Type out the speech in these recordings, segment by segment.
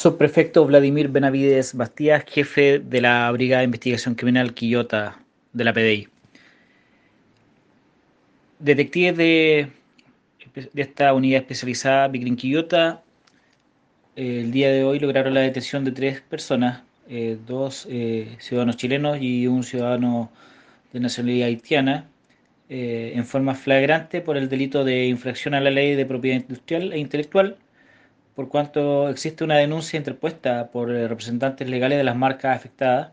Subprefecto Vladimir Benavides Bastías, jefe de la Brigada de Investigación Criminal Quillota de la PDI. Detectives de, de esta unidad especializada Bicrin Quillota el día de hoy lograron la detención de tres personas, eh, dos eh, ciudadanos chilenos y un ciudadano de nacionalidad haitiana, eh, en forma flagrante por el delito de infracción a la ley de propiedad industrial e intelectual por cuanto existe una denuncia interpuesta por eh, representantes legales de las marcas afectadas.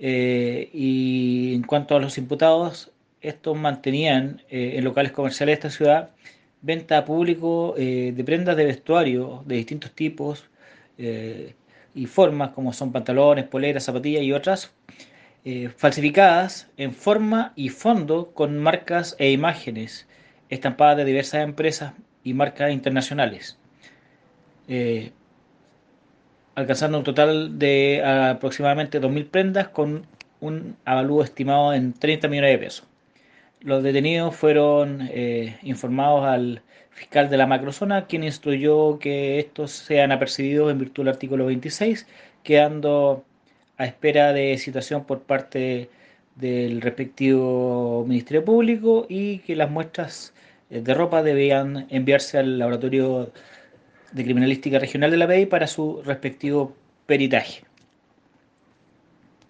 Eh, y en cuanto a los imputados, estos mantenían eh, en locales comerciales de esta ciudad venta a público de prendas de vestuario de distintos tipos y formas, como son pantalones, poleras, zapatillas y otras, falsificadas en forma y fondo con marcas e imágenes estampadas de diversas empresas y marcas internacionales eh, alcanzando un total de aproximadamente 2.000 prendas con un avalúo estimado en 30 millones de pesos. Los detenidos fueron eh, informados al fiscal de la macrozona, quien instruyó que estos sean apercibidos en virtud del artículo 26, quedando a espera de citación por parte del respectivo Ministerio Público y que las muestras eh, de ropa debían enviarse al laboratorio de Criminalística Regional de la PDI para su respectivo peritaje.